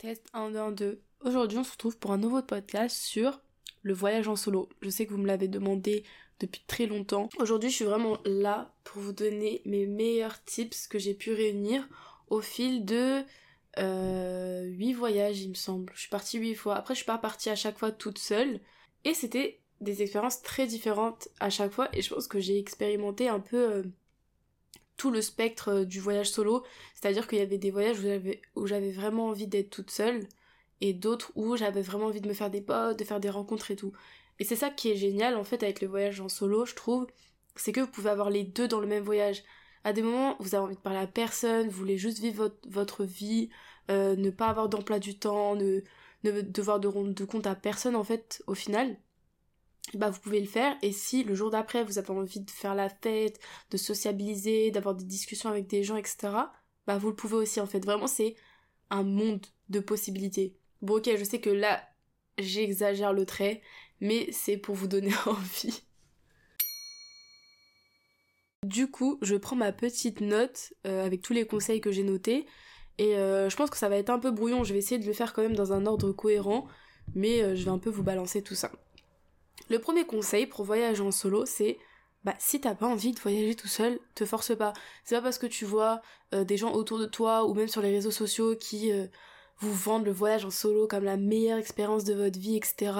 Test 1, 2, 2. Aujourd'hui, on se retrouve pour un nouveau podcast sur le voyage en solo. Je sais que vous me l'avez demandé depuis très longtemps. Aujourd'hui, je suis vraiment là pour vous donner mes meilleurs tips que j'ai pu réunir au fil de euh, 8 voyages, il me semble. Je suis partie 8 fois. Après, je suis pas partie à chaque fois toute seule. Et c'était des expériences très différentes à chaque fois. Et je pense que j'ai expérimenté un peu euh, tout le spectre euh, du voyage solo. C'est-à-dire qu'il y avait des voyages où j'avais, vraiment envie d'être toute seule. Et d'autres où j'avais vraiment envie de me faire des potes, de faire des rencontres et tout. Et c'est ça qui est génial en fait avec le voyage en solo, je trouve. C'est que vous pouvez avoir les deux dans le même voyage. À des moments, vous avez envie de parler à personne, vous voulez juste vivre votre, votre vie, euh, ne pas avoir d'emploi du temps, ne, ne devoir de rendre de compte à personne en fait au final bah vous pouvez le faire et si le jour d'après vous avez envie de faire la fête, de sociabiliser, d'avoir des discussions avec des gens, etc. Bah vous le pouvez aussi en fait. Vraiment c'est un monde de possibilités. Bon ok je sais que là j'exagère le trait, mais c'est pour vous donner envie. Du coup, je prends ma petite note euh, avec tous les conseils que j'ai notés et euh, je pense que ça va être un peu brouillon, je vais essayer de le faire quand même dans un ordre cohérent, mais euh, je vais un peu vous balancer tout ça. Le premier conseil pour voyager en solo, c'est bah si t'as pas envie de voyager tout seul, te force pas. C'est pas parce que tu vois euh, des gens autour de toi ou même sur les réseaux sociaux qui euh, vous vendent le voyage en solo comme la meilleure expérience de votre vie, etc.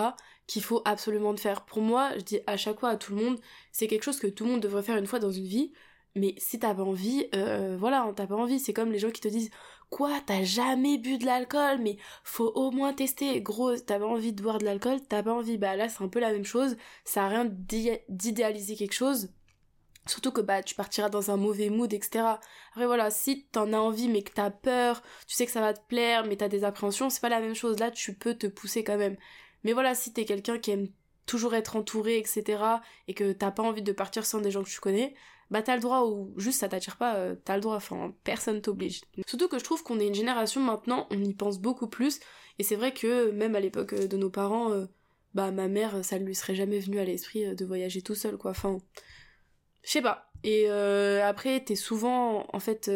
qu'il faut absolument le faire. Pour moi, je dis à chaque fois à tout le monde, c'est quelque chose que tout le monde devrait faire une fois dans une vie. Mais si t'as pas envie, euh, voilà, t'as pas envie. C'est comme les gens qui te disent Quoi, t'as jamais bu de l'alcool? Mais faut au moins tester. Gros, t'as pas envie de boire de l'alcool, t'as pas envie. Bah là, c'est un peu la même chose. Ça a rien d'idéaliser quelque chose. Surtout que bah tu partiras dans un mauvais mood, etc. Après voilà, si t'en as envie mais que t'as peur, tu sais que ça va te plaire mais t'as des appréhensions, c'est pas la même chose. Là, tu peux te pousser quand même. Mais voilà, si t'es quelqu'un qui aime toujours être entouré, etc. et que t'as pas envie de partir sans des gens que tu connais, bah t'as le droit ou juste ça t'attire pas, euh, t'as le droit, enfin personne t'oblige. Surtout que je trouve qu'on est une génération maintenant, on y pense beaucoup plus, et c'est vrai que même à l'époque euh, de nos parents, euh, bah ma mère, ça lui serait jamais venu à l'esprit de voyager tout seul, quoi, enfin, je sais pas. Et après, t'es souvent, en fait,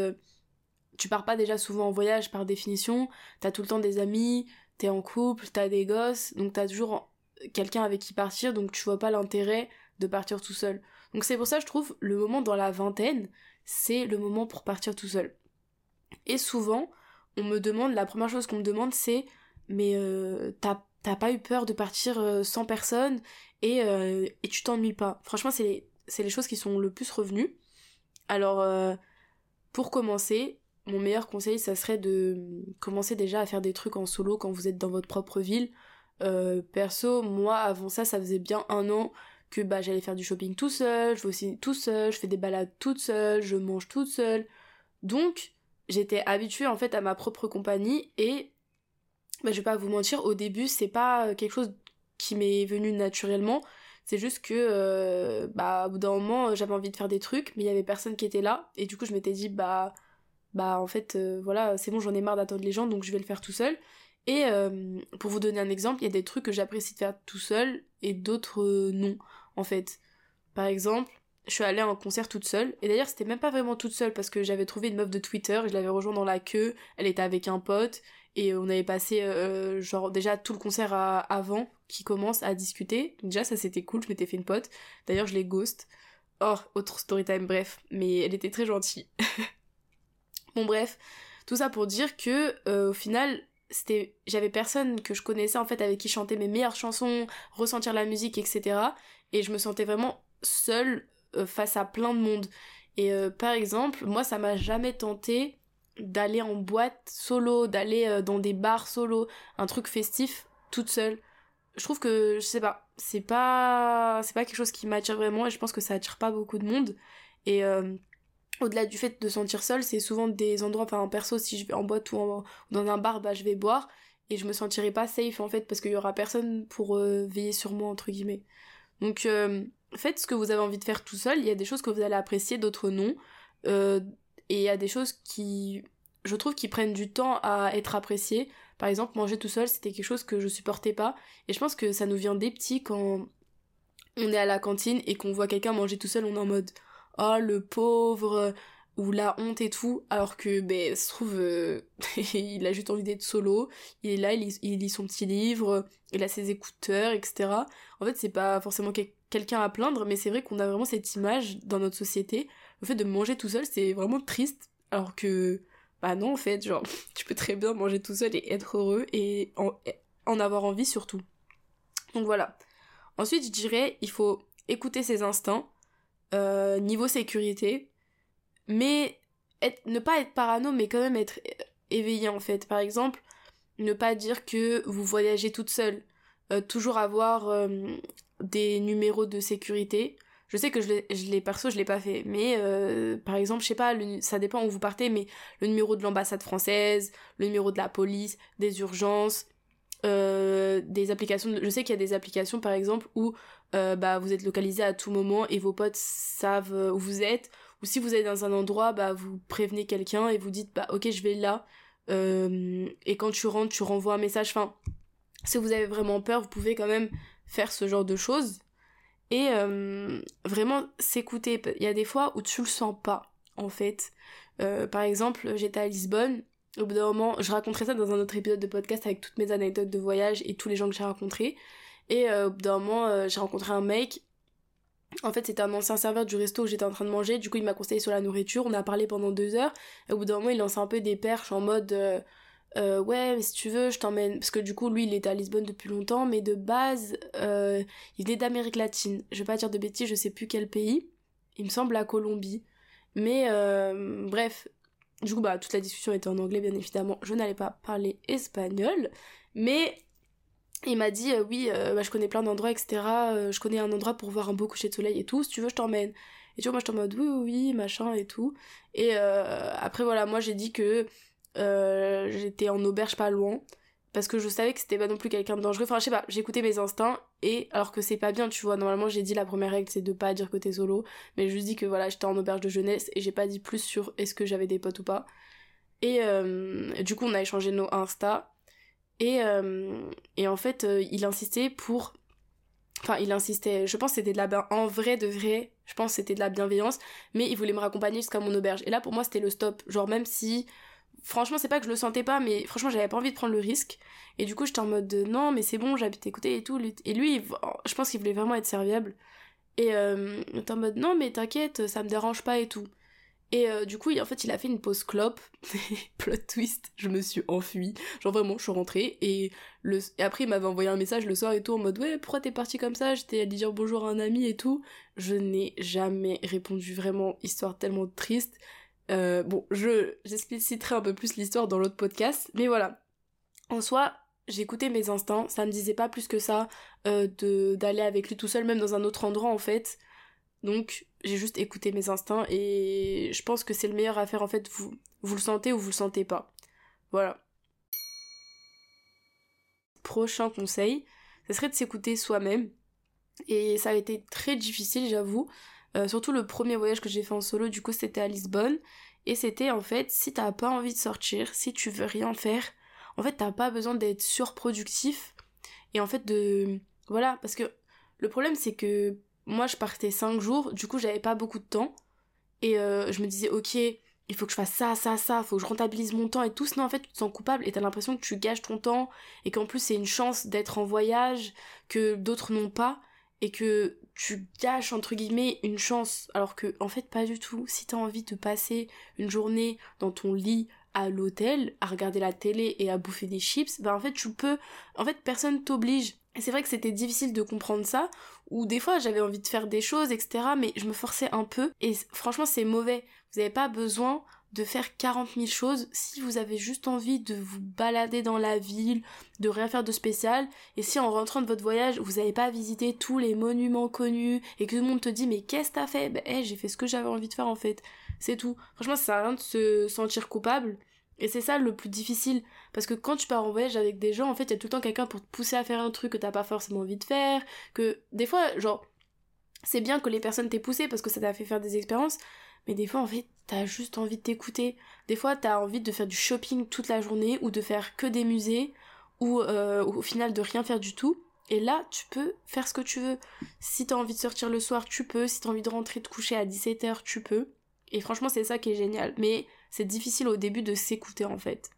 tu pars pas déjà souvent en voyage par définition, t'as tout le temps des amis, t'es en couple, t'as des gosses, donc t'as toujours quelqu'un avec qui partir, donc tu vois pas l'intérêt de partir tout seul. Donc c'est pour ça je trouve le moment dans la vingtaine, c'est le moment pour partir tout seul. Et souvent, on me demande, la première chose qu'on me demande c'est mais euh, t'as pas eu peur de partir euh, sans personne et, euh, et tu t'ennuies pas? Franchement c'est les, choses qui sont le plus revenues. Alors pour commencer, mon meilleur conseil ça serait de commencer déjà à faire des trucs en solo quand vous êtes dans votre propre ville. Perso, moi avant ça, ça faisait bien un an que bah j'allais faire du shopping tout seul, je vais aussi tout seul, je fais des balades toute seule, je mange toute seule. Donc j'étais habituée en fait à ma propre compagnie et bah, je vais pas vous mentir, au début c'est pas quelque chose qui m'est venu naturellement. C'est juste que euh, bah au bout d'un moment j'avais envie de faire des trucs mais il y avait personne qui était là et du coup je m'étais dit bah bah en fait euh, voilà c'est bon j'en ai marre d'attendre les gens donc je vais le faire tout seul et euh, pour vous donner un exemple, il y a des trucs que j'apprécie de faire tout seul et d'autres non en fait. Par exemple, je suis allée à un concert toute seule. Et d'ailleurs, c'était même pas vraiment toute seule parce que j'avais trouvé une meuf de Twitter, je l'avais rejoint dans la queue, elle était avec un pote et on avait passé euh, genre déjà tout le concert avant qui commence à discuter. Donc déjà ça c'était cool, je m'étais fait une pote. D'ailleurs, je l'ai ghost. Oh, autre story time bref, mais elle était très gentille. bon bref, tout ça pour dire que euh, au final, c'était j'avais personne que je connaissais en fait avec qui chanter mes meilleures chansons, ressentir la musique, etc et je me sentais vraiment seule euh, face à plein de monde. Et euh, par exemple, moi ça m'a jamais tenté d'aller en boîte solo, d'aller euh, dans des bars solo, un truc festif toute seule. Je trouve que je sais pas, c'est pas c'est pas quelque chose qui m'attire vraiment et je pense que ça attire pas beaucoup de monde et au-delà du fait de sentir seule, c'est souvent des endroits enfin en perso si je vais en boîte ou, dans un bar, bah je vais boire et je me sentirai pas safe en fait parce qu'il y aura personne pour veiller sur moi entre guillemets. Donc euh, faites ce que vous avez envie de faire tout seul, il y a des choses que vous allez apprécier, d'autres non. Euh, et il y a des choses qui, je trouve, qui prennent du temps à être appréciées. Par exemple, manger tout seul, c'était quelque chose que je supportais pas. Et je pense que ça nous vient des petits quand on est à la cantine et qu'on voit quelqu'un manger tout seul, on est en mode oh le pauvre, ou la honte et tout, alors que, ben, se trouve, euh, il a juste envie d'être solo, il est là, il lit, son petit livre, il a ses écouteurs, etc. En fait, c'est pas forcément quelqu'un à plaindre, mais c'est vrai qu'on a vraiment cette image dans notre société. Le fait de manger tout seul, c'est vraiment triste, alors que, bah non, en fait, genre, tu peux très bien manger tout seul et être heureux, et en, en avoir envie surtout. Donc voilà. Ensuite, je dirais, il faut écouter ses instincts, euh, niveau sécurité, mais ne pas être parano, mais quand même être éveillé en fait. Par exemple, ne pas dire que vous voyagez toute seule. Euh, toujours avoir euh, des numéros de sécurité. Je sais que je l'ai perso, je l'ai pas fait. Mais par exemple, je sais pas, ça dépend où vous partez, mais le numéro de l'ambassade française, le numéro de la police, des urgences, des applications. Je sais qu'il y a des applications par exemple où bah, vous êtes localisé à tout moment et vos potes savent où vous êtes ou si vous êtes dans un endroit, bah, vous prévenez quelqu'un et vous dites, bah, ok, je vais là. Euh, et quand tu rentres, tu renvoies un message. Enfin, si vous avez vraiment peur, vous pouvez quand même faire ce genre de choses. Et euh, vraiment s'écouter. Il y a des fois où tu le sens pas, en fait. Euh, par exemple, j'étais à Lisbonne. Au bout d'un moment, je raconterai ça dans un autre épisode de podcast avec toutes mes anecdotes de voyage et tous les gens que j'ai rencontrés. Et au bout d'un moment, j'ai rencontré un mec en fait, c'était un ancien serveur du resto où j'étais en train de manger. Du coup, il m'a conseillé sur la nourriture. On a parlé pendant deux heures. Et au bout d'un moment, il lançait un peu des perches en mode euh, euh, Ouais, mais si tu veux, je t'emmène. Parce que du coup, lui, il était à Lisbonne depuis longtemps. Mais de base, euh, il venait d'Amérique latine. Je vais pas dire de bêtises, je sais plus quel pays. Il me semble la Colombie. Mais bref. Du coup, bah, toute la discussion était en anglais, bien évidemment. Je n'allais pas parler espagnol. Mais il m'a dit euh, oui euh, bah, je connais plein d'endroits etc euh, je connais un endroit pour voir un beau coucher de soleil et tout si tu veux je t'emmène et tu vois moi je en mode oui oui oui machin et tout et après voilà moi j'ai dit que j'étais en auberge pas loin parce que je savais que c'était pas non plus quelqu'un de dangereux enfin je sais pas écouté mes instincts et alors que c'est pas bien tu vois normalement j'ai dit la première règle c'est de pas dire que t'es solo mais je juste dit que voilà j'étais en auberge de jeunesse et j'ai pas dit plus sur est-ce que j'avais des potes ou pas et du coup on a échangé nos insta et, euh, et en fait, euh, il insistait pour. Enfin, il insistait, je pense c'était de la. En vrai, de vrai, je pense que c'était de la bienveillance, mais il voulait me raccompagner jusqu'à mon auberge. Et là, pour moi, c'était le stop. Genre, même si. Franchement, c'est pas que je le sentais pas, mais franchement, j'avais pas envie de prendre le risque. Et du coup, j'étais en mode de, non, mais c'est bon, j'habite écouter et tout. Et lui, je pense qu'il voulait vraiment être serviable. Et euh, en mode, non, mais t'inquiète, ça me dérange pas et tout. Et euh, du coup, en fait, il a fait une pause clope. Plot twist, je me suis enfuie. Genre vraiment, je suis rentrée. Et, le... après, il m'avait envoyé un message le soir et tout en mode Ouais, pourquoi t'es parti comme ça? J'étais allée dire bonjour à un ami et tout. Je n'ai jamais répondu vraiment, histoire tellement triste. Euh, bon, je j'expliciterai un peu plus l'histoire dans l'autre podcast. Mais voilà. En soi, j'écoutais mes instincts. Ça me disait pas plus que ça euh, de d'aller avec lui tout seul, même dans un autre endroit en fait. Donc j'ai juste écouté mes instincts et je pense que c'est le meilleur à faire en fait. Vous, vous le sentez ou vous le sentez pas. Voilà. Prochain conseil, ce serait de s'écouter soi-même. Et ça a été très difficile, j'avoue. Euh, surtout le premier voyage que j'ai fait en solo, du coup, c'était à Lisbonne. Et c'était en fait, si t'as pas envie de sortir, si tu veux rien faire, en fait, t'as pas besoin d'être surproductif. Et en fait, de. Voilà, parce que le problème, c'est que moi je partais 5 jours, du coup j'avais pas beaucoup de temps. Et euh, je me disais, ok, il faut que je fasse ça, ça, ça, faut que je rentabilise mon temps et tout. Sinon, en fait, tu te sens coupable et t'as l'impression que tu gâches ton temps et qu'en plus, c'est une chance d'être en voyage que d'autres n'ont pas et que tu gâches, entre guillemets, une chance. Alors que, en fait, pas du tout. Si t'as envie de passer une journée dans ton lit à l'hôtel, à regarder la télé et à bouffer des chips, ben en fait, tu peux. En fait, personne t'oblige. C'est vrai que c'était difficile de comprendre ça, ou des fois j'avais envie de faire des choses, etc. Mais je me forçais un peu, et franchement c'est mauvais. Vous n'avez pas besoin de faire 40 000 choses si vous avez juste envie de vous balader dans la ville, de rien faire de spécial, et si en rentrant de votre voyage vous n'avez pas visité tous les monuments connus, et que tout le monde te dit mais qu'est-ce que t'as fait? Ben hey, j'ai fait ce que j'avais envie de faire en fait. C'est tout. Franchement ça sert à rien de se sentir coupable. Et c'est ça le plus difficile. Parce que quand tu pars en voyage avec des gens, en fait, il y a tout le temps quelqu'un pour te pousser à faire un truc que t'as pas forcément envie de faire. Que des fois, genre, c'est bien que les personnes t'aient poussé parce que ça t'a fait faire des expériences. Mais des fois, en fait, t'as juste envie de t'écouter. Des fois, t'as envie de faire du shopping toute la journée ou de faire que des musées ou euh, au final de rien faire du tout. Et là, tu peux faire ce que tu veux. Si t'as envie de sortir le soir, tu peux. Si t'as envie de rentrer te coucher à 17h, tu peux. Et franchement, c'est ça qui est génial. Mais c'est difficile au début de s'écouter en fait.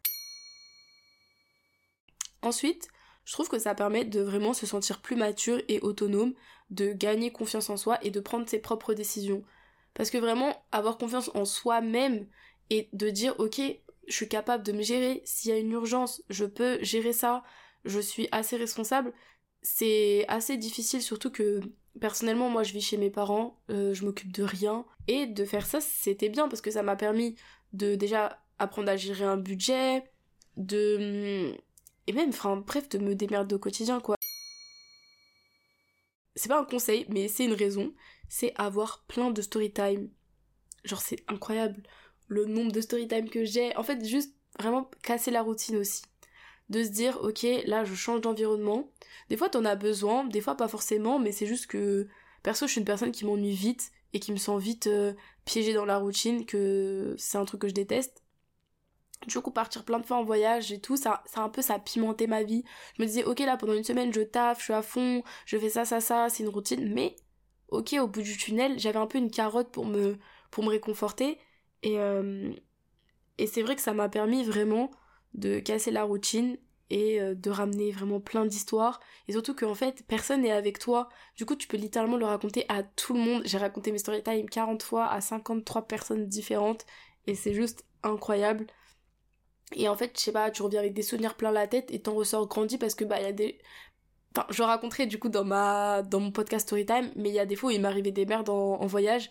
Ensuite, je trouve que ça permet de vraiment se sentir plus mature et autonome, de gagner confiance en soi et de prendre ses propres décisions. Parce que vraiment, avoir confiance en soi-même et de dire, ok, je suis capable de me gérer, s'il y a une urgence, je peux gérer ça, je suis assez responsable, c'est assez difficile, surtout que personnellement, moi je vis chez mes parents, euh, je m'occupe de rien. Et de faire ça, c'était bien parce que ça m'a permis de déjà apprendre à gérer un budget, de. Et même, enfin, bref, de me démerder au quotidien, quoi. C'est pas un conseil, mais c'est une raison. C'est avoir plein de story time. Genre, c'est incroyable. Le nombre de story time que j'ai. En fait, juste vraiment casser la routine aussi de se dire ok là je change d'environnement des fois t'en as besoin des fois pas forcément mais c'est juste que perso je suis une personne qui m'ennuie vite et qui me sent vite euh, piégée dans la routine que c'est un truc que je déteste du coup partir plein de fois en voyage et tout ça ça un peu ça pimenté ma vie. Je me disais ok là pendant une semaine je taffe je suis à fond je fais ça ça ça c'est une routine. Mais ok au bout du tunnel j'avais un peu une carotte pour me pour me réconforter. Et euh, et c'est vrai que ça m'a permis vraiment de casser la routine et euh, de ramener vraiment plein d'histoires. Et surtout qu'en fait personne n'est avec toi. Du coup tu peux littéralement le raconter à tout le monde. J'ai raconté mes story time 40 fois à 53 personnes différentes. Et c'est juste incroyable et en fait je sais pas tu reviens avec des souvenirs plein la tête et t'en ressors grandi parce que bah il y a des je raconterai du coup dans ma dans mon podcast Storytime mais il y a des fois où il m'arrivait des merdes en, voyage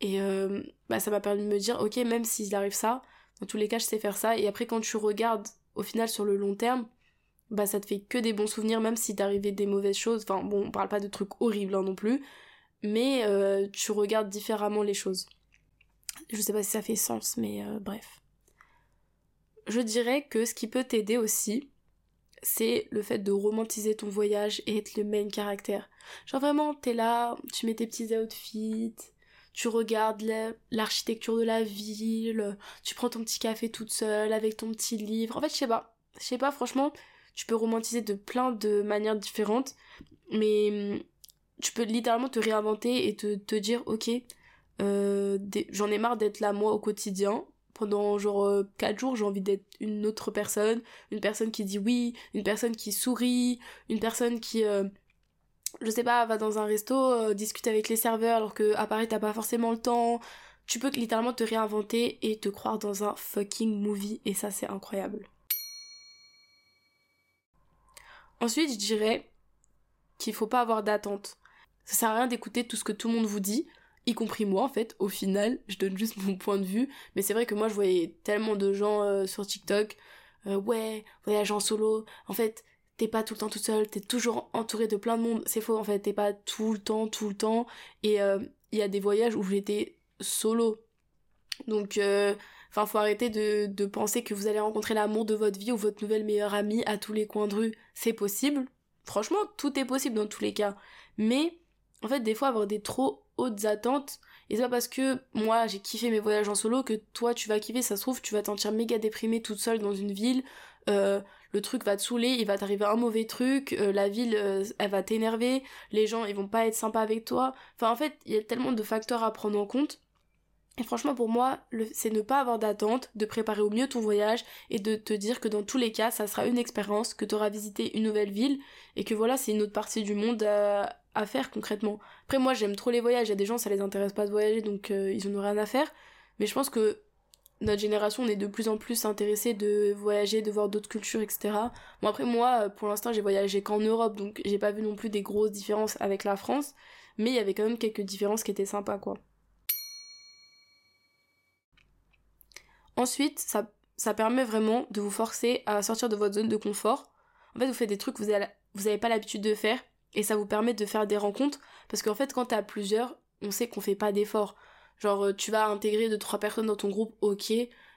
et euh, bah ça m'a permis de me dire ok même s'il arrive ça dans tous les cas, je sais faire ça. Et après, quand tu regardes au final sur le long terme, bah ça te fait que des bons souvenirs, même si t'arrivait des mauvaises choses. Enfin, bon, on parle pas de trucs horribles hein, non plus, mais euh, tu regardes différemment les choses. Je sais pas si ça fait sens, mais euh, bref. Je dirais que ce qui peut t'aider aussi, c'est le fait de romantiser ton voyage et être le main caractère. Genre vraiment, t'es là, tu mets tes petits outfits, tu regardes l'architecture de la ville, tu prends ton petit café toute seule avec ton petit livre. En fait, je sais pas. Je sais pas, franchement, tu peux romantiser de plein de manières différentes, mais hum, tu peux littéralement te réinventer et te, te dire, ok, euh, j'en ai marre d'être là moi au quotidien. Pendant genre 4 euh, jours, j'ai envie d'être une autre personne, une personne qui dit oui, une personne qui sourit, une personne qui... Euh, je sais pas, va dans un resto, euh, discute avec les serveurs alors que Paris t'as pas forcément le temps. Tu peux littéralement te réinventer et te croire dans un fucking movie et ça c'est incroyable. Ensuite, je dirais qu'il faut pas avoir d'attente. Ça sert à rien d'écouter tout ce que tout le monde vous dit, y compris moi en fait. Au final, je donne juste mon point de vue, mais c'est vrai que moi je voyais tellement de gens euh, sur TikTok, euh, ouais, voyage en solo. En fait, t'es pas tout le temps tout seul, t'es toujours entouré de plein de monde. C'est faux en fait, t'es pas tout le temps, tout le temps. Et euh, il y a des voyages où j'étais solo. Donc, enfin, faut arrêter de, de penser que vous allez rencontrer l'amour de votre vie ou votre nouvelle meilleure amie à tous les coins de rue. C'est possible. Franchement, tout est possible dans tous les cas. Mais, en fait, des fois, avoir des trop hautes attentes, et c'est pas parce que moi j'ai kiffé mes voyages en solo que toi tu vas kiffer, ça se trouve tu vas t'en sentir méga déprimé toute seule dans une ville, euh, le truc va te saouler, il va t'arriver un mauvais truc, euh, la ville euh, elle va t'énerver, les gens ils vont pas être sympas avec toi. Enfin en fait, il y a tellement de facteurs à prendre en compte. Et franchement pour moi, c'est ne pas avoir d'attente, de préparer au mieux ton voyage et de te dire que dans tous les cas, ça sera une expérience, que tu auras visité une nouvelle ville et que voilà, c'est une autre partie du monde à, faire concrètement. Après moi j'aime trop les voyages, il y a des gens ça les intéresse pas de voyager donc ils en ont rien à faire. Mais je pense que notre génération, on est de plus en plus intéressé de voyager, de voir d'autres cultures, etc. Bon après moi, pour l'instant, j'ai voyagé qu'en Europe, donc j'ai pas vu non plus des grosses différences avec la France, mais il y avait quand même quelques différences qui étaient sympas, quoi. Ensuite, ça, permet vraiment de vous forcer à sortir de votre zone de confort. En fait, vous faites des trucs que vous avez, vous avez pas l'habitude de faire, et ça vous permet de faire des rencontres, parce qu'en fait, quand t'as plusieurs, on sait qu'on fait pas d'efforts. Genre, euh, tu vas intégrer deux, trois personnes dans ton groupe, ok,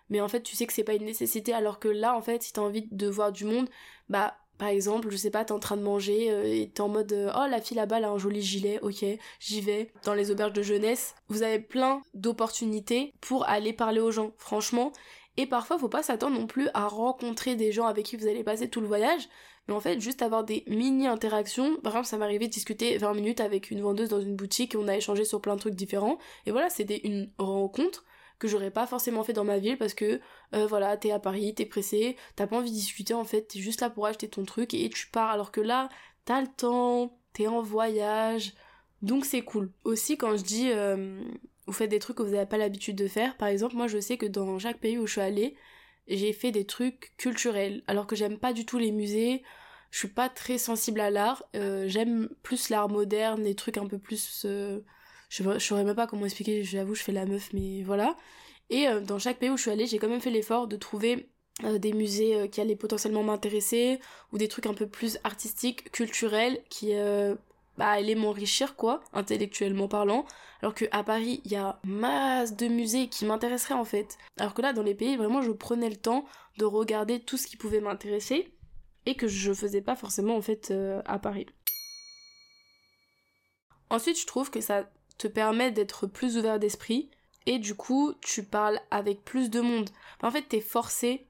mais en fait, tu sais que c'est pas une nécessité, alors que là, en fait, si t'as envie de voir du monde, bah, par exemple, je sais pas, t'es en train de manger euh, et t'es en mode euh, oh la fille là-bas a un joli gilet, ok, j'y vais. Dans les auberges de jeunesse, vous avez plein d'opportunités pour aller parler aux gens, franchement. Et parfois, faut pas s'attendre non plus à rencontrer des gens avec qui vous allez passer tout le voyage, mais en fait, juste avoir des mini-interactions. Par exemple, ça m'est arrivé de discuter 20 minutes avec une vendeuse dans une boutique on a échangé sur plein de trucs différents. Et voilà, c'était une rencontre. Que j'aurais pas forcément fait dans ma ville parce que euh, voilà, t'es à Paris, t'es pressé, t'as pas envie de discuter en fait, t'es juste là pour acheter ton truc et tu pars alors que là, t'as le temps, t'es en voyage, donc c'est cool. Aussi quand je dis euh, vous faites des trucs que vous n'avez pas l'habitude de faire, par exemple moi je sais que dans chaque pays où je suis allée, j'ai fait des trucs culturels alors que j'aime pas du tout les musées je suis pas très sensible à l'art. Euh, j'aime plus l'art moderne, les trucs un peu plus. Je, je saurais même pas comment expliquer, j'avoue, je fais la meuf, mais voilà. Et euh, dans chaque pays où je suis allée, j'ai quand même fait l'effort de trouver des musées qui allaient potentiellement m'intéresser, ou des trucs un peu plus artistiques, culturels, qui bah, allaient m'enrichir, quoi, intellectuellement parlant. Alors qu'à Paris, il y a masse de musées qui m'intéresseraient en fait. Alors que là, dans les pays, vraiment, je prenais le temps de regarder tout ce qui pouvait m'intéresser et que je faisais pas forcément en fait euh, à Paris. Ensuite, je trouve que ça te permet d'être plus ouvert d'esprit et du coup, tu parles avec plus de monde. En fait, t'es forcé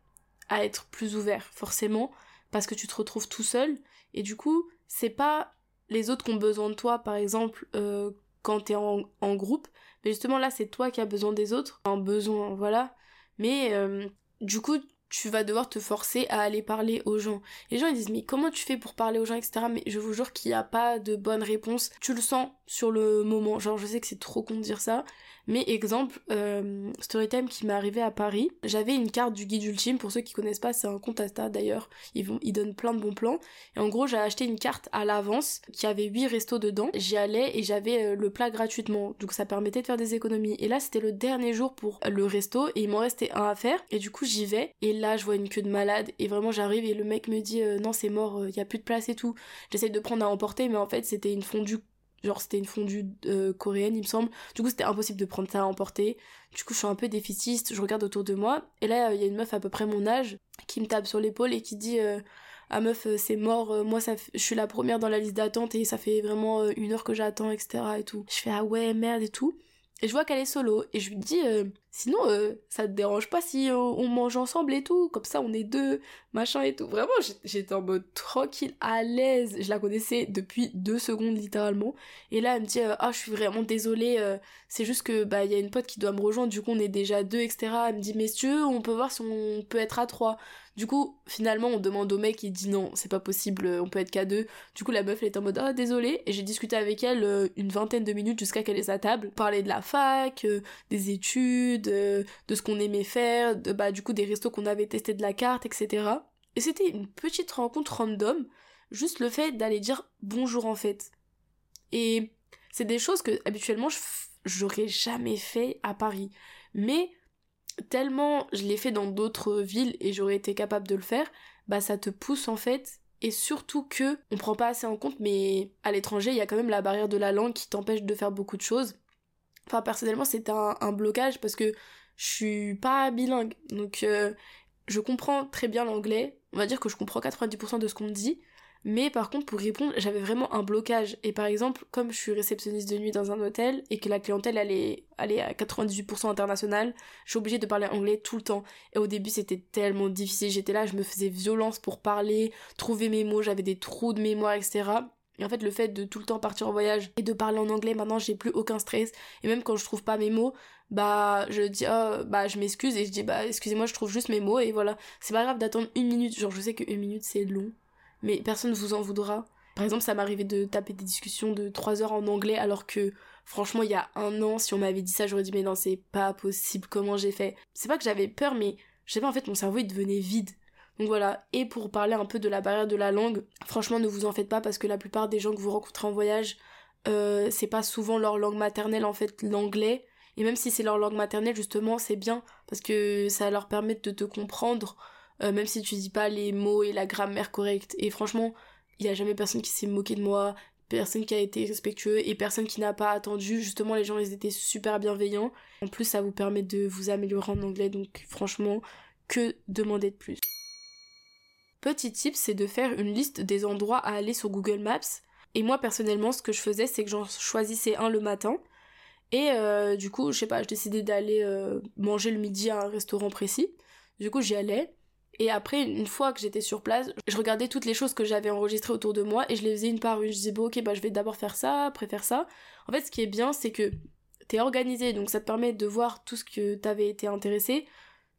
à être plus ouvert, forcément, parce que tu te retrouves tout seul et du coup, c'est pas les autres qui ont besoin de toi, par exemple, euh, quand t'es en, en groupe, mais justement là, c'est toi qui as besoin des autres, un besoin, voilà. Mais euh, du coup, tu vas devoir te forcer à aller parler aux gens. Les gens ils disent mais comment tu fais pour parler aux gens etc. Mais je vous jure qu'il n'y a pas de bonne réponse. Tu le sens sur le moment. Genre je sais que c'est trop con de dire ça, mais exemple, euh, Storytime qui m'est arrivé à Paris, j'avais une carte du guide ultime, pour ceux qui connaissent pas, c'est un compte d'ailleurs, ils, ils donnent plein de bons plans. Et en gros, j'ai acheté une carte à l'avance qui avait 8 restos dedans. J'y allais et j'avais euh, le plat gratuitement, donc ça permettait de faire des économies. Et là, c'était le dernier jour pour le resto et il m'en restait un à faire. Et du coup, j'y vais et là, je vois une queue de malade et vraiment, j'arrive et le mec me dit euh, non, c'est mort, il y a plus de place et tout. J'essaye de prendre à emporter, mais en fait, c'était une fondue Genre c'était une fondue euh, coréenne il me semble. Du coup c'était impossible de prendre ça à emporter. Du coup je suis un peu déficiste, je regarde autour de moi. Et là il y a une meuf à peu près mon âge qui me tape sur l'épaule et qui dit euh, Ah meuf euh, c'est mort, moi ça je suis la première dans la liste d'attente et ça fait vraiment une heure que j'attends etc. et tout. Je fais Ah ouais merde et tout. Et je vois qu'elle est solo. Et je lui dis sinon ça te dérange pas si on mange ensemble et tout. Comme ça on est deux machin et tout. Vraiment j'étais en mode tranquille à l'aise. Je la connaissais depuis deux secondes littéralement. Et là elle me dit ah je suis vraiment désolée c'est juste que bah y a une pote qui doit me rejoindre du coup on est déjà deux etc elle me dit veux on peut voir si on peut être à trois du coup, finalement, on demande au mec, il dit non, c'est pas possible, on peut être qu'à deux. Du coup, la meuf, elle est en mode, ah, désolée. Et j'ai discuté avec elle euh, une vingtaine de minutes jusqu'à qu'elle ait sa table. Parler de la fac, euh, des études, euh, de ce qu'on aimait faire, de, bah, du coup, des restos qu'on avait testés de la carte, etc. Et c'était une petite rencontre random. Juste le fait d'aller dire bonjour, en fait. Et c'est des choses que, habituellement, j'aurais jamais fait à Paris. Mais tellement je l'ai fait dans d'autres villes et j'aurais été capable de le faire, bah ça te pousse en fait. Et surtout que on prend pas assez en compte mais à l'étranger il y a quand même la barrière de la langue qui t'empêche de faire beaucoup de choses. Enfin personnellement c'est un, blocage parce que je suis pas bilingue. Donc euh, je comprends très bien l'anglais, on va dire que je comprends 90% de ce qu'on me dit, mais par contre, pour répondre, j'avais vraiment un blocage. Et par exemple, comme je suis réceptionniste de nuit dans un hôtel et que la clientèle elle est, à 98% internationale, je suis obligée de parler anglais tout le temps. Et au début, c'était tellement difficile. J'étais là, je me faisais violence pour parler, trouver mes mots, j'avais des trous de mémoire, etc. Et en fait, le fait de tout le temps partir en voyage et de parler en anglais, maintenant, j'ai plus aucun stress. Et même quand je trouve pas mes mots, bah, je dis, oh, bah, je m'excuse et je dis, bah, excusez-moi, je trouve juste mes mots et voilà. C'est pas grave d'attendre une minute. Genre, je sais que une minute, c'est long mais personne ne vous en voudra. Par exemple, ça m'arrivait de taper des discussions de 3 heures en anglais alors que franchement, il y a un an, si on m'avait dit ça, j'aurais dit mais non, c'est pas possible, comment j'ai fait? C'est pas que j'avais peur, mais je sais pas, en fait, mon cerveau il devenait vide. Donc voilà, et pour parler un peu de la barrière de la langue, franchement, ne vous en faites pas parce que la plupart des gens que vous rencontrez en voyage, euh, c'est pas souvent leur langue maternelle en fait, l'anglais. Et même si c'est leur langue maternelle, justement, c'est bien parce que ça leur permet de te comprendre euh, même si tu dis pas les mots et la grammaire correcte. Et franchement, il y a jamais personne qui s'est moqué de moi, personne qui a été respectueux et personne qui n'a pas attendu. Justement, les gens, ils étaient super bienveillants. En plus, ça vous permet de vous améliorer en anglais, donc franchement, que demander de plus. Petit tip, c'est de faire une liste des endroits à aller sur Google Maps. Et moi, personnellement, ce que je faisais, c'est que j'en choisissais un le matin. Et euh, du coup, je sais pas, je décidais d'aller euh, manger le midi à un restaurant précis. Du coup, j'y allais. Et après, une fois que j'étais sur place, je regardais toutes les choses que j'avais enregistrées autour de moi et je les faisais une par une. Je disais, bon, ok, bah, je vais d'abord faire ça, après faire ça. En fait, ce qui est bien, c'est que t'es organisé, donc ça te permet de voir tout ce que t'avais été intéressé.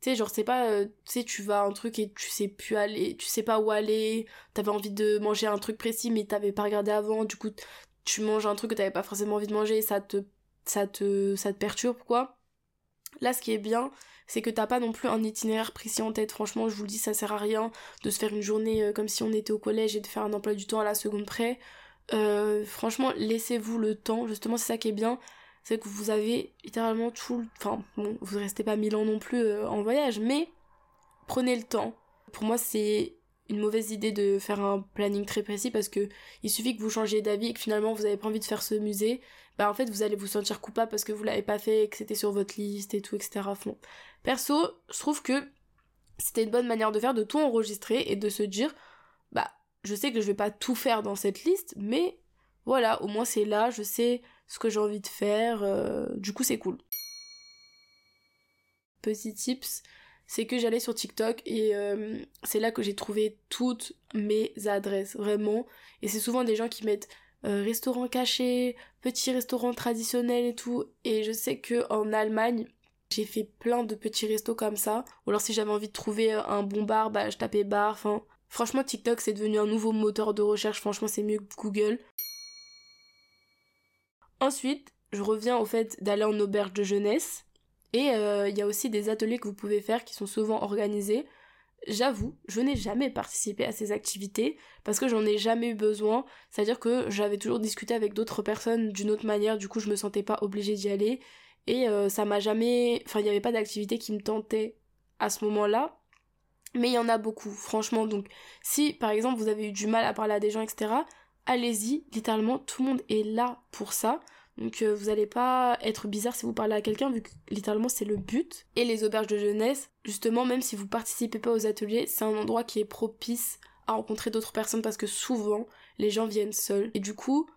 Tu sais, genre, c'est pas, euh, tu sais, tu vas à un truc et tu sais plus aller, tu sais pas où aller, t'avais envie de manger un truc précis mais t'avais pas regardé avant, du coup, tu manges un truc que t'avais pas forcément envie de manger, ça te, ça te, ça te perturbe, quoi. Là, ce qui est bien, c'est que t'as pas non plus un itinéraire précis en tête. Franchement, je vous le dis, ça sert à rien de se faire une journée euh, comme si on était au collège et de faire un emploi du temps à la seconde près. Euh, franchement, laissez-vous le temps. Justement, c'est ça qui est bien c'est que vous avez littéralement tout Enfin, bon, vous restez pas mille ans non plus euh, en voyage, mais prenez le temps. Pour moi, c'est une mauvaise idée de faire un planning très précis parce que il suffit que vous changiez d'avis et que finalement vous avez pas envie de faire ce musée, bah en fait vous allez vous sentir coupable parce que vous l'avez pas fait, et que c'était sur votre liste et tout, etc. Perso, je trouve que c'était une bonne manière de faire, de tout enregistrer et de se dire, bah je sais que je vais pas tout faire dans cette liste, mais voilà, au moins c'est là, je sais ce que j'ai envie de faire, euh, du coup c'est cool. Petit tips, c'est que j'allais sur TikTok et euh, c'est là que j'ai trouvé toutes mes adresses, vraiment. Et c'est souvent des gens qui mettent euh, restaurant caché, petit restaurant traditionnel et tout. Et je sais que en Allemagne, j'ai fait plein de petits restos comme ça. Ou alors si j'avais envie de trouver un bon bar, bah je tapais bar. Enfin, franchement TikTok c'est devenu un nouveau moteur de recherche. Franchement c'est mieux que Google. Ensuite, je reviens au fait d'aller en auberge de jeunesse. Et euh, il y a aussi des ateliers que vous pouvez faire qui sont souvent organisés. J'avoue, je n'ai jamais participé à ces activités parce que j'en ai jamais eu besoin. C'est-à-dire que j'avais toujours discuté avec d'autres personnes d'une autre manière, du coup je me sentais pas obligée d'y aller. Et euh, ça m'a jamais. Enfin, il n'y avait pas d'activité qui me tentait à ce moment-là. Mais il y en a beaucoup, franchement. Donc, si par exemple vous avez eu du mal à parler à des gens, etc., allez-y, littéralement, tout le monde est là pour ça. Donc euh, vous n'allez pas être bizarre si vous parlez à quelqu'un, vu que littéralement c'est le but. Et les auberges de jeunesse, justement, même si vous participez pas aux ateliers, c'est un endroit qui est propice à rencontrer d'autres personnes parce que souvent les gens viennent seuls. Et du coup,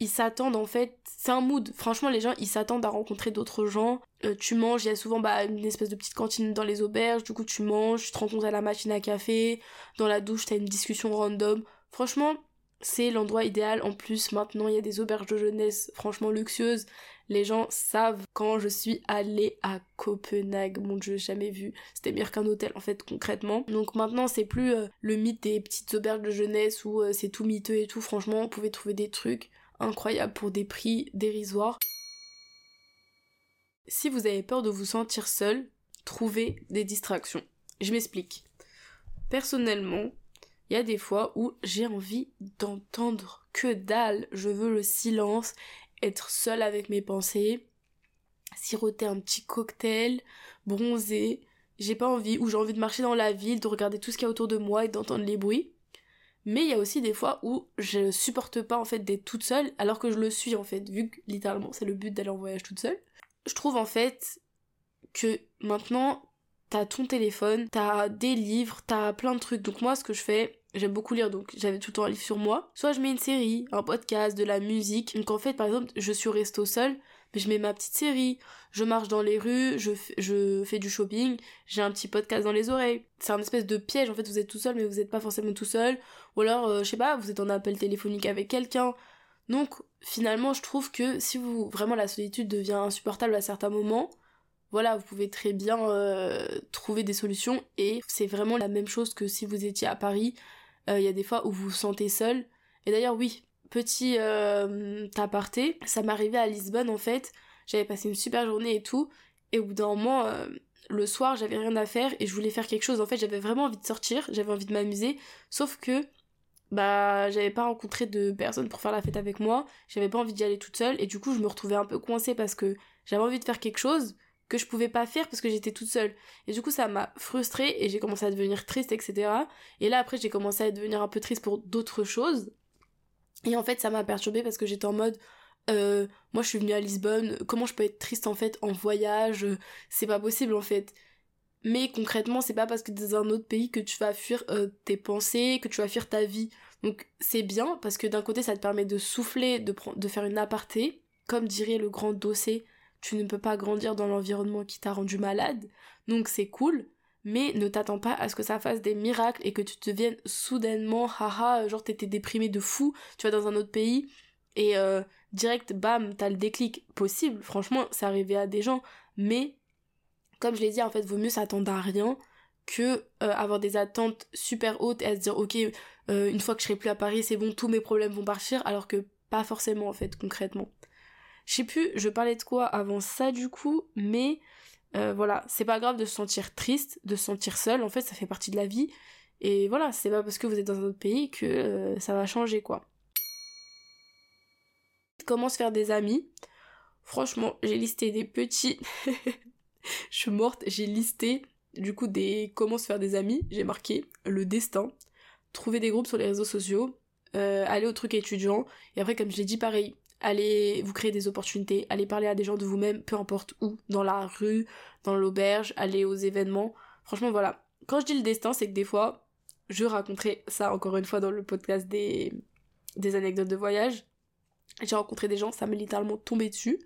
ils s'attendent en fait, c'est un mood. Franchement, les gens ils s'attendent à rencontrer d'autres gens. Euh, tu manges, il y a souvent bah, une espèce de petite cantine dans les auberges, du coup tu manges, tu te rencontres à la machine à café, dans la douche t'as une discussion random. Franchement, c'est l'endroit idéal. En plus, maintenant, il y a des auberges de jeunesse franchement luxueuses. Les gens savent quand je suis allée à Copenhague. Mon dieu, jamais vu. C'était meilleur qu'un hôtel, en fait, concrètement. Donc maintenant, c'est plus euh, le mythe des petites auberges de jeunesse où euh, c'est tout miteux et tout. Franchement, vous pouvez trouver des trucs incroyables pour des prix dérisoires. Si vous avez peur de vous sentir seul, trouvez des distractions. Je m'explique. Personnellement, il y a des fois où j'ai envie d'entendre que dalle. Je veux le silence, être seule avec mes pensées, siroter un petit cocktail, bronzer. J'ai pas envie, ou j'ai envie de marcher dans la ville, de regarder tout ce qu'il y a autour de moi et d'entendre les bruits. Mais il y a aussi des fois où je supporte pas en fait d'être toute seule alors que je le suis en fait, vu que littéralement c'est le but d'aller en voyage toute seule. Je trouve en fait que maintenant t'as ton téléphone, t'as des livres, t'as plein de trucs. Donc moi ce que je fais, J'aime beaucoup lire, donc j'avais tout le temps un livre sur moi. Soit je mets une série, un podcast, de la musique. Donc en fait, par exemple, je suis resto seul, mais je mets ma petite série. Je marche dans les rues, je, je fais du shopping, j'ai un petit podcast dans les oreilles. C'est un espèce de piège, en fait, vous êtes tout seul, mais vous n'êtes pas forcément tout seul. Ou alors, euh, je sais pas, vous êtes en appel téléphonique avec quelqu'un. Donc finalement, je trouve que si vous vraiment la solitude devient insupportable à certains moments, voilà, vous pouvez très bien euh, trouver des solutions et c'est vraiment la même chose que si vous étiez à Paris euh, il y a des fois où vous vous sentez seul. Et d'ailleurs, oui, petit euh, aparté, ça m'arrivait à Lisbonne en fait. J'avais passé une super journée et tout. Et au bout d'un moment, euh, le soir, j'avais rien à faire et je voulais faire quelque chose. En fait, j'avais vraiment envie de sortir, j'avais envie de m'amuser. Sauf que, bah, j'avais pas rencontré de personnes pour faire la fête avec moi. J'avais pas envie d'y aller toute seule. Et du coup, je me retrouvais un peu coincée parce que j'avais envie de faire quelque chose que je pouvais pas faire parce que j'étais toute seule. Et du coup, ça m'a frustrée et j'ai commencé à devenir triste, etc. Et là, après, j'ai commencé à devenir un peu triste pour d'autres choses. Et en fait, ça m'a perturbée parce que j'étais en mode, euh, moi, je suis venue à Lisbonne, comment je peux être triste en fait en voyage? C'est pas possible en fait. Mais concrètement, c'est pas parce que dans un autre pays que tu vas fuir euh, tes pensées, que tu vas fuir ta vie. Donc c'est bien parce que d'un côté, ça te permet de souffler, de, de faire une aparté, comme dirait le grand dossier tu ne peux pas grandir dans l'environnement qui t'a rendu malade, donc c'est cool, mais ne t'attends pas à ce que ça fasse des miracles et que tu deviennes soudainement, haha, genre t'étais déprimé de fou, tu vas dans un autre pays et euh, direct, bam, t'as le déclic possible. Franchement, c'est arrivé à des gens. Mais, comme je l'ai dit, en fait, vaut mieux s'attendre à rien que euh, avoir des attentes super hautes et à se dire, ok, euh, une fois que je serai plus à Paris, c'est bon, tous mes problèmes vont partir, alors que pas forcément, en fait, concrètement. Je sais plus, je parlais de quoi avant ça, du coup, mais euh, voilà, c'est pas grave de se sentir triste, de se sentir seul, en fait, ça fait partie de la vie. Et voilà, c'est pas parce que vous êtes dans un autre pays que ça va changer, quoi. Comment se faire des amis Franchement, j'ai listé des petits. je suis morte, j'ai listé du coup des comment se faire des amis. J'ai marqué le destin, trouver des groupes sur les réseaux sociaux, euh, aller au truc étudiant. Et après, comme je l'ai dit, pareil, allez vous créer des opportunités, allez parler à des gens de vous-même, peu importe où, dans la rue, dans l'auberge, aller aux événements. Franchement, voilà. Quand je dis le destin, c'est que des fois, je raconterai ça encore une fois dans le podcast des, des anecdotes de voyage. J'ai rencontré des gens, ça m'est littéralement tombé dessus.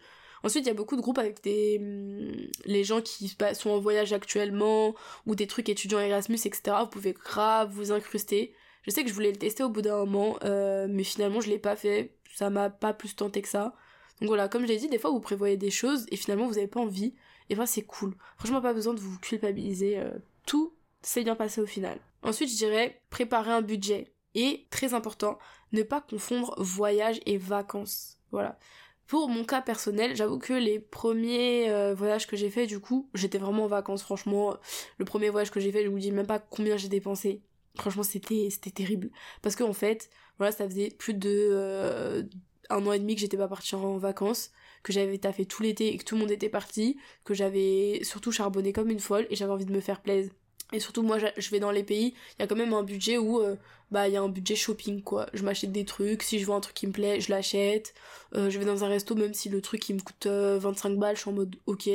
Ensuite, il y a beaucoup de groupes avec des hum, les gens qui sont en voyage actuellement ou des trucs étudiants Erasmus, etc. Vous pouvez grave vous incruster. Je sais que je voulais le tester au bout d'un moment, euh, mais finalement je l'ai pas fait. Ça m'a pas plus tenté que ça. Donc voilà, comme je l'ai dit, des fois vous prévoyez des choses et finalement vous avez pas envie. Et ben c'est cool. Franchement, pas besoin de vous culpabiliser. Euh, tout s'est bien passé au final. Ensuite, je dirais préparer un budget. Et très important, ne pas confondre voyage et vacances. Voilà. Pour mon cas personnel, j'avoue que les premiers euh, voyages que j'ai fait, du coup, j'étais vraiment en vacances. Franchement, le premier voyage que j'ai fait, je vous dis même pas combien j'ai dépensé. Franchement, c'était c'était terrible. Parce qu'en fait, voilà, ça faisait plus de euh, un an et demi que j'étais pas partie en vacances, que j'avais taffé tout l'été et que tout le monde était parti, que j'avais surtout charbonné comme une folle et j'avais envie de me faire plaisir. Et surtout, moi, je vais dans les pays, il y a quand même un budget où, euh, bah, il y a un budget shopping, quoi. Je m'achète des trucs, si je vois un truc qui me plaît, je l'achète. Euh, je vais dans un resto, même si le truc, il me coûte 25 euh, balles, je suis en mode, ok,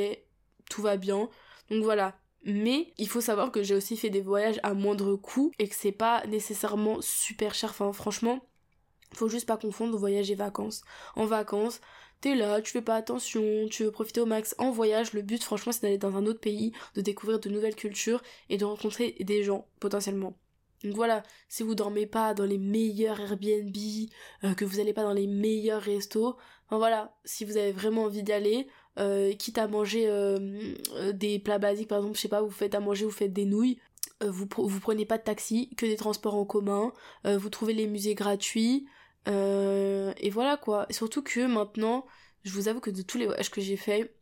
tout va bien. Donc voilà. Mais il faut savoir que j'ai aussi fait des voyages à moindre coût et que c'est pas nécessairement super cher. Enfin, franchement, faut juste pas confondre voyage et vacances. En vacances, t'es là, tu fais pas attention, tu veux profiter au max en voyage, le but franchement c'est d'aller dans un autre pays, de découvrir de nouvelles cultures et de rencontrer des gens potentiellement. Donc voilà, si vous dormez pas dans les meilleurs Airbnb, euh, que vous allez pas dans les meilleurs restos, enfin voilà, si vous avez vraiment envie d'y aller, euh, quitte à manger euh, des plats basiques, par exemple, je sais pas, vous faites à manger, vous faites des nouilles, vous, prenez pas de taxi, que des transports en commun, vous trouvez les musées gratuits, euh, et voilà quoi. Surtout que maintenant, je vous avoue que de tous les voyages que j'ai fait,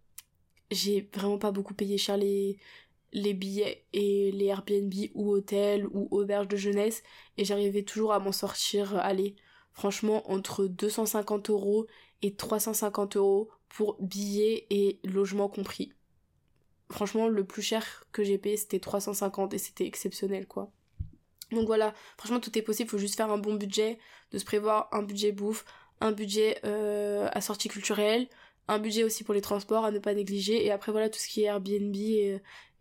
j'ai vraiment pas beaucoup payé cher les, les billets et les Airbnb ou hôtels ou auberges de jeunesse et j'arrivais toujours à m'en sortir, euh, allez, franchement, entre 250 euros et 350 euros pour billets et logements compris. Franchement, le plus cher que j'ai payé c'était 350 et c'était exceptionnel quoi. Donc voilà, franchement tout est possible, faut juste faire un bon budget, de se prévoir un budget bouffe, un budget euh, à sortie culturelle, un budget aussi pour les transports à ne pas négliger, et après voilà tout ce qui est Airbnb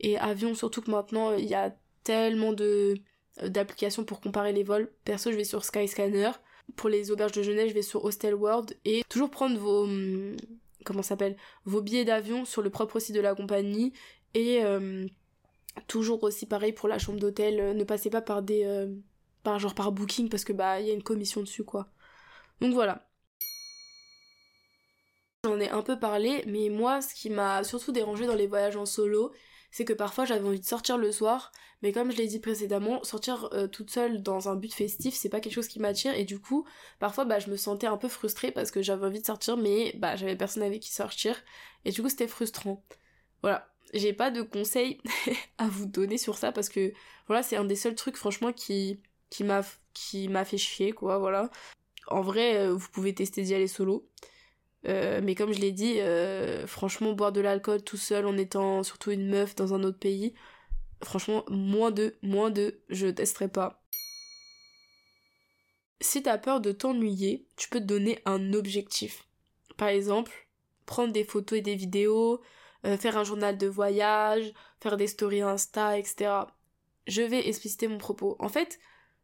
et, avion, surtout que maintenant il y a tellement de euh, d'applications pour comparer les vols. Perso je vais sur Skyscanner, pour les auberges de jeunesse je vais sur Hostel World, et toujours prendre vos... Comment s'appelle Vos billets d'avion sur le propre site de la compagnie, et... Euh, Toujours aussi pareil pour la chambre d'hôtel, euh, ne passez pas par des euh, par genre par booking parce que bah il y a une commission dessus quoi. Donc voilà. J'en ai un peu parlé, mais moi ce qui m'a surtout dérangé dans les voyages en solo, c'est que parfois j'avais envie de sortir le soir, mais comme je l'ai dit précédemment, sortir euh, toute seule dans un but festif, c'est pas quelque chose qui m'attire et du coup, parfois bah je me sentais un peu frustrée parce que j'avais envie de sortir mais bah j'avais personne avec qui sortir et du coup c'était frustrant. Voilà, j'ai pas de conseils à vous donner sur ça parce que voilà, c'est un des seuls trucs franchement qui qui m'a qui m'a fait chier quoi, voilà. En vrai, euh, vous pouvez tester d'y aller solo. Euh, mais comme je l'ai dit, euh, franchement, boire de l'alcool tout seul en étant surtout une meuf dans un autre pays, franchement, moins de, moins de, je testerai pas. Si t'as peur de t'ennuyer, tu peux te donner un objectif. Par exemple, prendre des photos et des vidéos, euh, faire un journal de voyage, faire des stories Insta, etc. Je vais expliciter mon propos. En fait,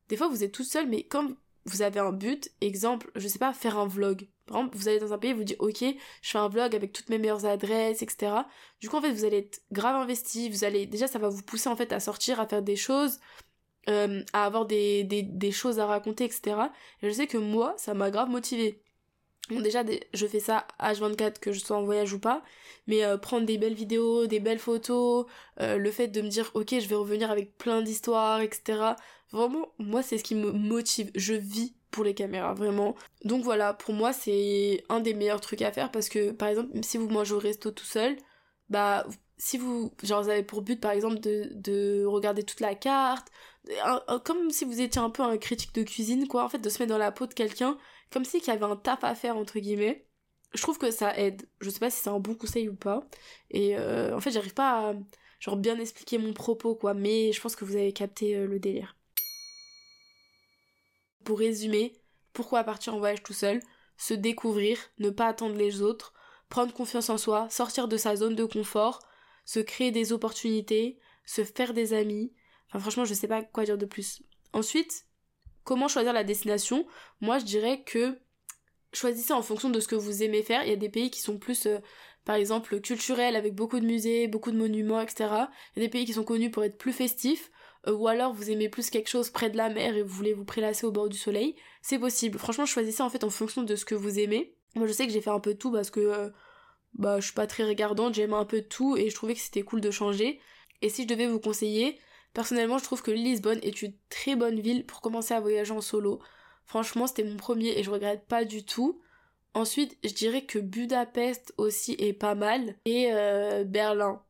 des fois vous êtes tout seul, mais comme vous avez un but, exemple, je sais pas, faire un vlog. Par exemple, vous allez dans un pays, vous dites, ok, je fais un vlog avec toutes mes meilleures adresses, etc. Du coup, en fait, vous allez être grave investi, vous allez, déjà, ça va vous pousser, en fait, à sortir, à faire des choses, euh, à avoir des, des, des choses à raconter, etc. Et je sais que moi, ça m'a grave motivé. Bon déjà je fais ça H24 que je sois en voyage ou pas, mais euh, prendre des belles vidéos, des belles photos, euh, le fait de me dire ok je vais revenir avec plein d'histoires, etc. Vraiment moi c'est ce qui me motive, je vis pour les caméras vraiment. Donc voilà pour moi c'est un des meilleurs trucs à faire parce que par exemple si vous mangez au resto tout seul, bah si vous genre avez pour but par exemple de, de regarder toute la carte, comme si vous étiez un peu un critique de cuisine quoi. En fait de se mettre dans la peau de quelqu'un comme si qu'il y avait un taf à faire entre guillemets. Je trouve que ça aide. Je sais pas si c'est un bon conseil ou pas. Et euh, en fait j'arrive pas à genre bien expliquer mon propos quoi. Mais je pense que vous avez capté euh, le délire pour résumer pourquoi partir en voyage tout seul se découvrir ne pas attendre les autres prendre confiance en soi sortir de sa zone de confort se créer des opportunités se faire des amis enfin franchement je sais pas quoi dire de plus ensuite Comment choisir la destination? Moi, je dirais que choisissez en fonction de ce que vous aimez faire. Il y a des pays qui sont plus, euh, par exemple, culturels, avec beaucoup de musées, beaucoup de monuments, etc. Il y a des pays qui sont connus pour être plus festifs. Euh, ou alors vous aimez plus quelque chose près de la mer et vous voulez vous prélasser au bord du soleil. C'est possible. Franchement, choisissez en fait en fonction de ce que vous aimez. Moi, je sais que j'ai fait un peu tout parce que euh, bah, je suis pas très regardante, j'aime un peu tout et je trouvais que c'était cool de changer. Et si je devais vous conseiller, Personnellement, je trouve que Lisbonne est une très bonne ville pour commencer à voyager en solo. Franchement, c'était mon premier et je regrette pas du tout. Ensuite, je dirais que Budapest aussi est pas mal. Et euh, Berlin.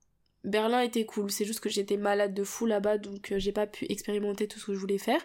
Berlin était cool, c'est juste que j'étais malade de fou là-bas, donc euh, j'ai pas pu expérimenter tout ce que je voulais faire.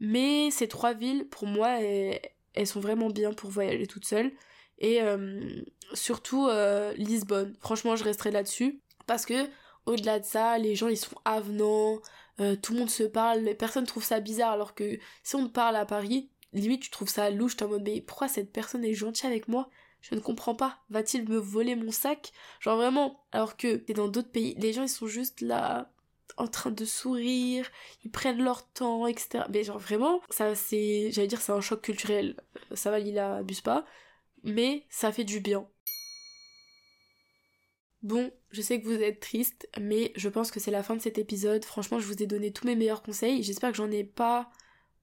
Mais ces trois villes, pour moi, elles, sont vraiment bien pour voyager toute seule. Et euh, surtout Lisbonne. Franchement, je resterai là-dessus. Parce que au-delà de ça, les gens ils sont avenants, euh, tout le monde se parle, personne trouve ça bizarre alors que si on te parle à Paris, limite tu trouves ça louche, t'es en mode mais pourquoi cette personne est gentille avec moi? Je ne comprends pas, va-t-il me voler mon sac? Genre vraiment, alors que t'es dans d'autres pays, les gens ils sont juste là en train de sourire, ils prennent leur temps, etc. Mais genre vraiment, ça c'est, j'allais dire c'est un choc culturel, ça va, il abuse pas, mais ça fait du bien. Bon, je sais que vous êtes triste, mais je pense que c'est la fin de cet épisode. Franchement, je vous ai donné tous mes meilleurs conseils. J'espère que j'en ai pas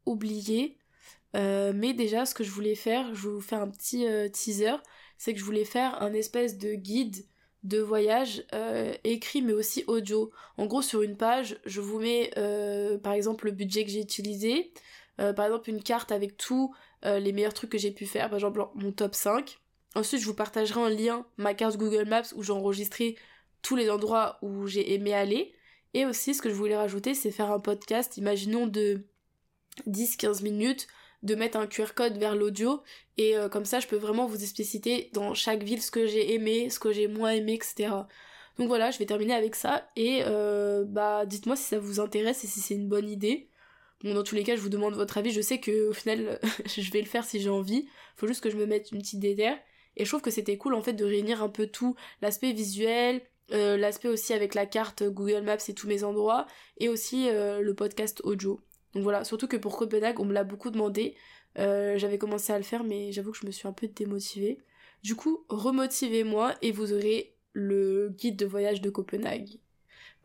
oublié. Euh, mais déjà, ce que je voulais faire, je vous faire un petit euh, teaser, c'est que je voulais faire un espèce de guide de voyage euh, écrit mais aussi audio. En gros, sur une page, je vous mets par exemple le budget que j'ai utilisé, par exemple une carte avec tous les meilleurs trucs que j'ai pu faire, par exemple mon top 5 Ensuite, je vous partagerai en lien ma carte Google Maps où j'ai enregistré tous les endroits où j'ai aimé aller. Et aussi, ce que je voulais rajouter, c'est faire un podcast, imaginons de 10-15 minutes, de mettre un QR code vers l'audio. Et euh, comme ça, je peux vraiment vous expliciter dans chaque ville ce que j'ai aimé, ce que j'ai moins aimé, etc. Donc voilà, je vais terminer avec ça. Et euh, bah, dites-moi si ça vous intéresse et si c'est une bonne idée. Bon, dans tous les cas, je vous demande votre avis. Je sais que au final, je vais le faire si j'ai envie. Faut juste que je me mette une petite déterre. Et je trouve que c'était cool en fait de réunir un peu tout, l'aspect visuel, euh, l'aspect aussi avec la carte Google Maps et tous mes endroits, et aussi le podcast audio. Donc voilà, surtout que pour Copenhague, on me l'a beaucoup demandé. Euh, j'avais commencé à le faire, mais j'avoue que je me suis un peu démotivée. Du coup, remotivez-moi et vous aurez le guide de voyage de Copenhague.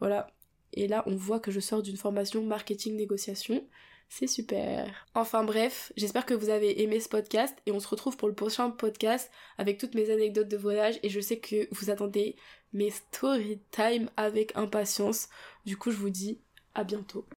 Voilà. Et là, on voit que je sors d'une formation marketing négociation. C'est super. Enfin bref, j'espère que vous avez aimé ce podcast et on se retrouve pour le prochain podcast avec toutes mes anecdotes de voyage et je sais que vous attendez mes story time avec impatience. Du coup, je vous dis à bientôt.